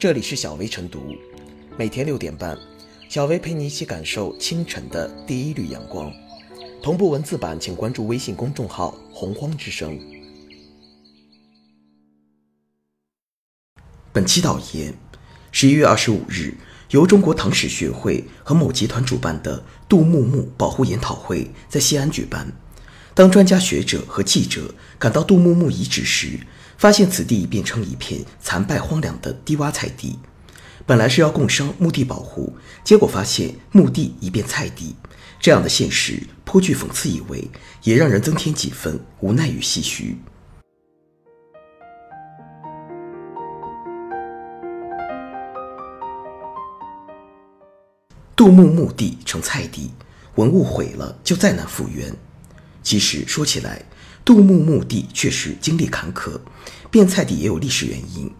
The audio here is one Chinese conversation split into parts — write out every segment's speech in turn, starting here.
这里是小薇晨读，每天六点半，小薇陪你一起感受清晨的第一缕阳光。同步文字版，请关注微信公众号“洪荒之声”。本期导言：十一月二十五日，由中国唐史学会和某集团主办的杜牧墓保护研讨会在西安举办。当专家学者和记者赶到杜牧墓遗址时，发现此地变成一片残败荒凉的低洼菜地。本来是要共商墓地保护，结果发现墓地已变菜地。这样的现实颇具讽刺意味，也让人增添几分无奈与唏嘘。杜牧墓地成菜地，文物毁了就再难复原。其实说起来，杜牧墓地确实经历坎坷，变菜地也有历史原因。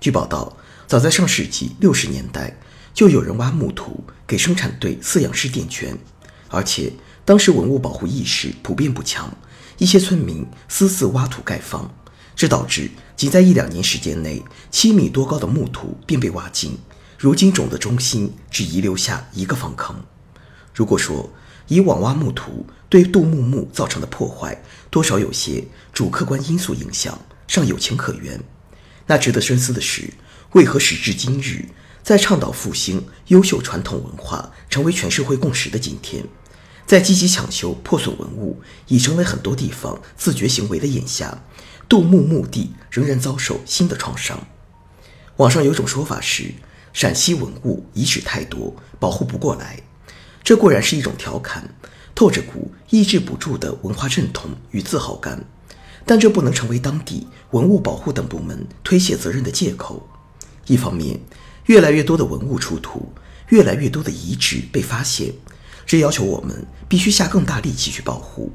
据报道，早在上世纪六十年代，就有人挖墓土给生产队饲养式垫圈，而且当时文物保护意识普遍不强，一些村民私自挖土盖房，这导致仅在一两年时间内，七米多高的墓土便被挖尽。如今冢的中心只遗留下一个方坑。如果说以往挖墓土，对杜牧墓造成的破坏，多少有些主客观因素影响，尚有情可原。那值得深思的是，为何时至今日，在倡导复兴优秀传统文化成为全社会共识的今天，在积极抢修破损文物已成为很多地方自觉行为的眼下，杜牧墓地仍然遭受新的创伤。网上有种说法是，陕西文物遗址太多，保护不过来。这固然是一种调侃。透着股抑制不住的文化认同与自豪感，但这不能成为当地文物保护等部门推卸责任的借口。一方面，越来越多的文物出土，越来越多的遗址被发现，这要求我们必须下更大力气去保护；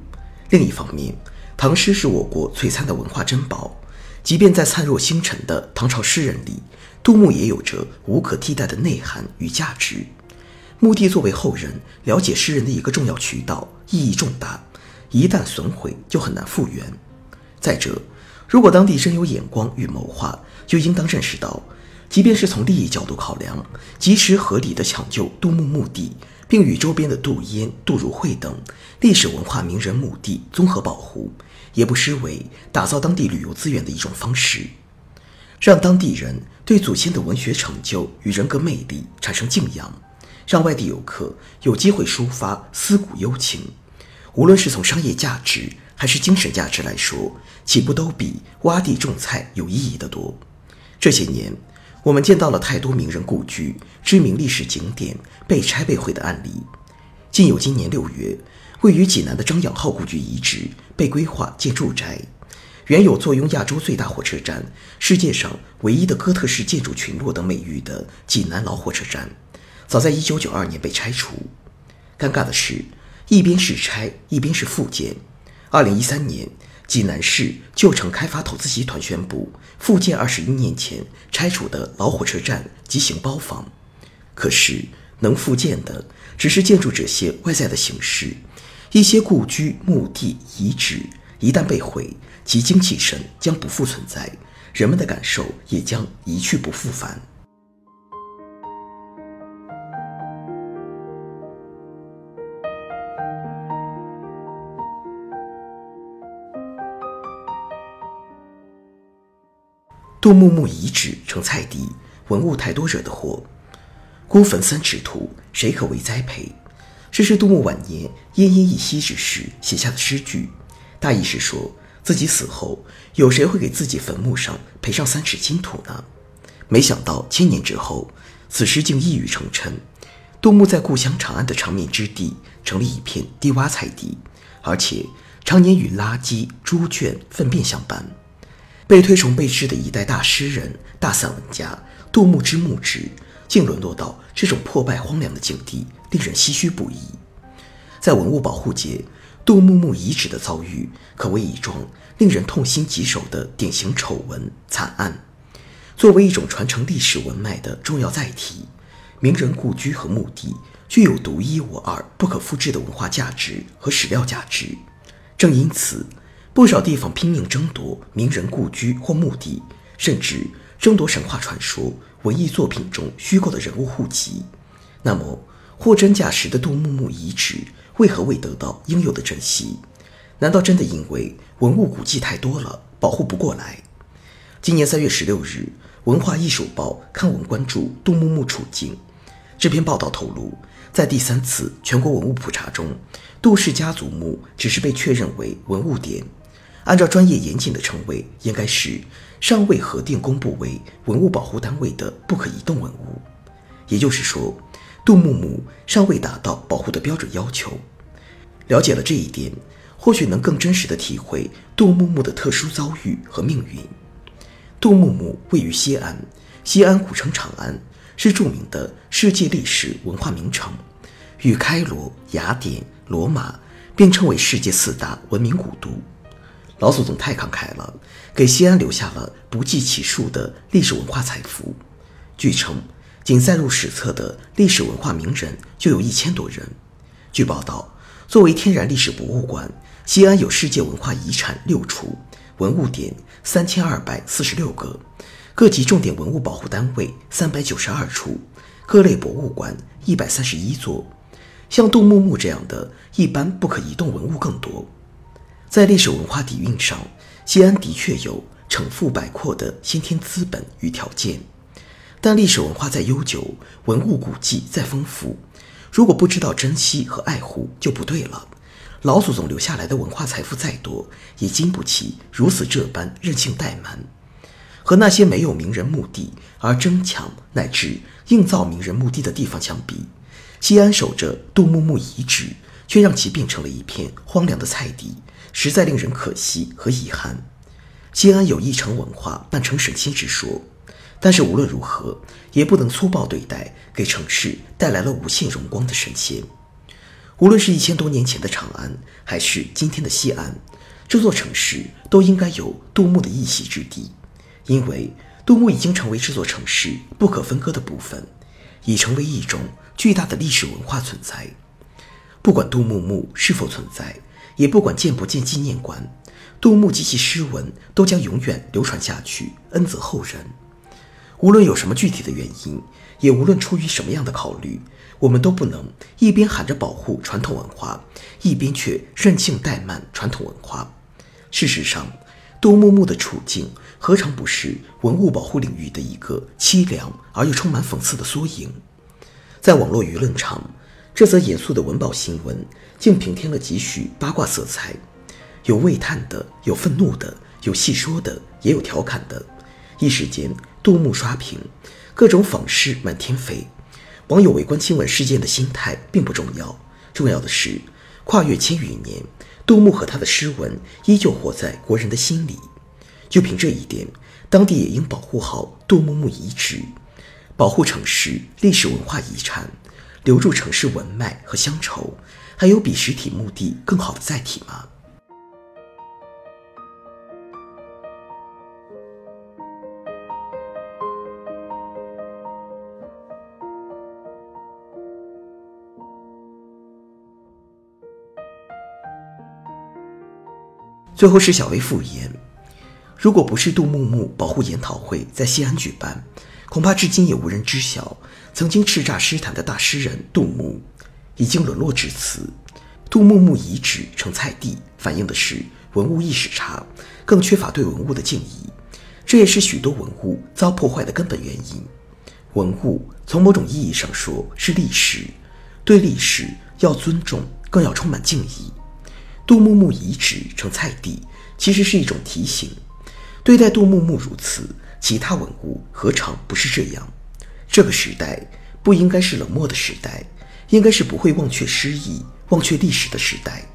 另一方面，唐诗是我国璀璨的文化珍宝，即便在灿若星辰的唐朝诗人里，杜牧也有着无可替代的内涵与价值。墓地作为后人了解诗人的一个重要渠道，意义重大。一旦损毁，就很难复原。再者，如果当地真有眼光与谋划，就应当认识到，即便是从利益角度考量，及时合理的抢救杜牧墓地，并与周边的杜淹、杜如晦等历史文化名人墓地综合保护，也不失为打造当地旅游资源的一种方式，让当地人对祖先的文学成就与人格魅力产生敬仰。让外地游客有机会抒发思古幽情，无论是从商业价值还是精神价值来说，岂不都比挖地种菜有意义的多？这些年，我们见到了太多名人故居、知名历史景点被拆被毁的案例。仅有今年六月，位于济南的张养浩故居遗址被规划建住宅，原有坐拥亚洲最大火车站、世界上唯一的哥特式建筑群落等美誉的济南老火车站。早在1992年被拆除，尴尬的是，一边是拆，一边是复建。2013年，济南市旧城开发投资集团宣布复建21年前拆除的老火车站及行包房。可是，能复建的只是建筑这些外在的形式，一些故居、墓地、遗址一旦被毁，其精气神将不复存在，人们的感受也将一去不复返。杜牧墓遗址成菜地，文物太多惹的祸。孤坟三尺土，谁可为栽培？这是杜牧晚年奄奄一息之时写下的诗句，大意是说自己死后，有谁会给自己坟墓上培上三尺青土呢？没想到千年之后，此诗竟一语成谶。杜牧在故乡长安的长眠之地，成了一片低洼菜地，而且常年与垃圾、猪圈、粪便相伴。被推崇备至的一代大诗人、大散文家杜牧之墓志，竟沦落到这种破败荒凉的境地，令人唏嘘不已。在文物保护界，杜牧墓遗址的遭遇可谓一桩令人痛心疾首的典型丑闻惨案。作为一种传承历史文脉的重要载体，名人故居和墓地具有独一无二、不可复制的文化价值和史料价值。正因此，不少地方拼命争夺名人故居或墓地，甚至争夺神话传说、文艺作品中虚构的人物户籍。那么，货真价实的杜牧墓遗址为何未得到应有的珍惜？难道真的因为文物古迹太多了，保护不过来？今年三月十六日，《文化艺术报》刊文关注杜牧墓处境。这篇报道透露，在第三次全国文物普查中，杜氏家族墓只是被确认为文物点。按照专业严谨的称谓，应该是尚未核定公布为文物保护单位的不可移动文物。也就是说，杜牧墓尚未达到保护的标准要求。了解了这一点，或许能更真实的体会杜牧墓的特殊遭遇和命运。杜牧墓位于西安，西安古称长安，是著名的世界历史文化名城，与开罗、雅典、罗马并称为世界四大文明古都。老祖宗太慷慨了，给西安留下了不计其数的历史文化财富。据称，仅载入史册的历史文化名人就有一千多人。据报道，作为天然历史博物馆，西安有世界文化遗产六处，文物点三千二百四十六个，各级重点文物保护单位三百九十二处，各类博物馆一百三十一座。像杜牧墓这样的一般不可移动文物更多。在历史文化底蕴上，西安的确有城富百阔的先天资本与条件，但历史文化再悠久，文物古迹再丰富，如果不知道珍惜和爱护就不对了。老祖宗留下来的文化财富再多，也经不起如此这般任性怠慢。和那些没有名人墓地而争抢乃至硬造名人墓地的地方相比，西安守着杜牧墓遗址，却让其变成了一片荒凉的菜地。实在令人可惜和遗憾。西安有一城文化半成神仙之说，但是无论如何，也不能粗暴对待给城市带来了无限荣光的神仙。无论是一千多年前的长安，还是今天的西安，这座城市都应该有杜牧的一席之地，因为杜牧已经成为这座城市不可分割的部分，已成为一种巨大的历史文化存在。不管杜牧墓是否存在。也不管建不建纪念馆，杜牧及其诗文都将永远流传下去，恩泽后人。无论有什么具体的原因，也无论出于什么样的考虑，我们都不能一边喊着保护传统文化，一边却任性怠慢传统文化。事实上，杜牧墓的处境何尝不是文物保护领域的一个凄凉而又充满讽刺的缩影？在网络舆论场。这则严肃的文保新闻，竟平添了几许八卦色彩，有喟叹的，有愤怒的，有细说的，也有调侃的。一时间，杜牧刷屏，各种讽事满天飞。网友围观新闻事件的心态并不重要，重要的是，跨越千余年，杜牧和他的诗文依旧活在国人的心里。就凭这一点，当地也应保护好杜牧墓遗址，保护城市历史文化遗产。留住城市文脉和乡愁，还有比实体墓地更好的载体吗？最后是小薇复言：如果不是杜牧墓保护研讨会在西安举办，恐怕至今也无人知晓。曾经叱咤诗坛的大诗人杜牧，已经沦落至此。杜牧墓遗址成菜地，反映的是文物意识差，更缺乏对文物的敬意。这也是许多文物遭破坏的根本原因。文物从某种意义上说是历史，对历史要尊重，更要充满敬意。杜牧墓遗址成菜地，其实是一种提醒：对待杜牧墓如此，其他文物何尝不是这样？这个时代不应该是冷漠的时代，应该是不会忘却诗意、忘却历史的时代。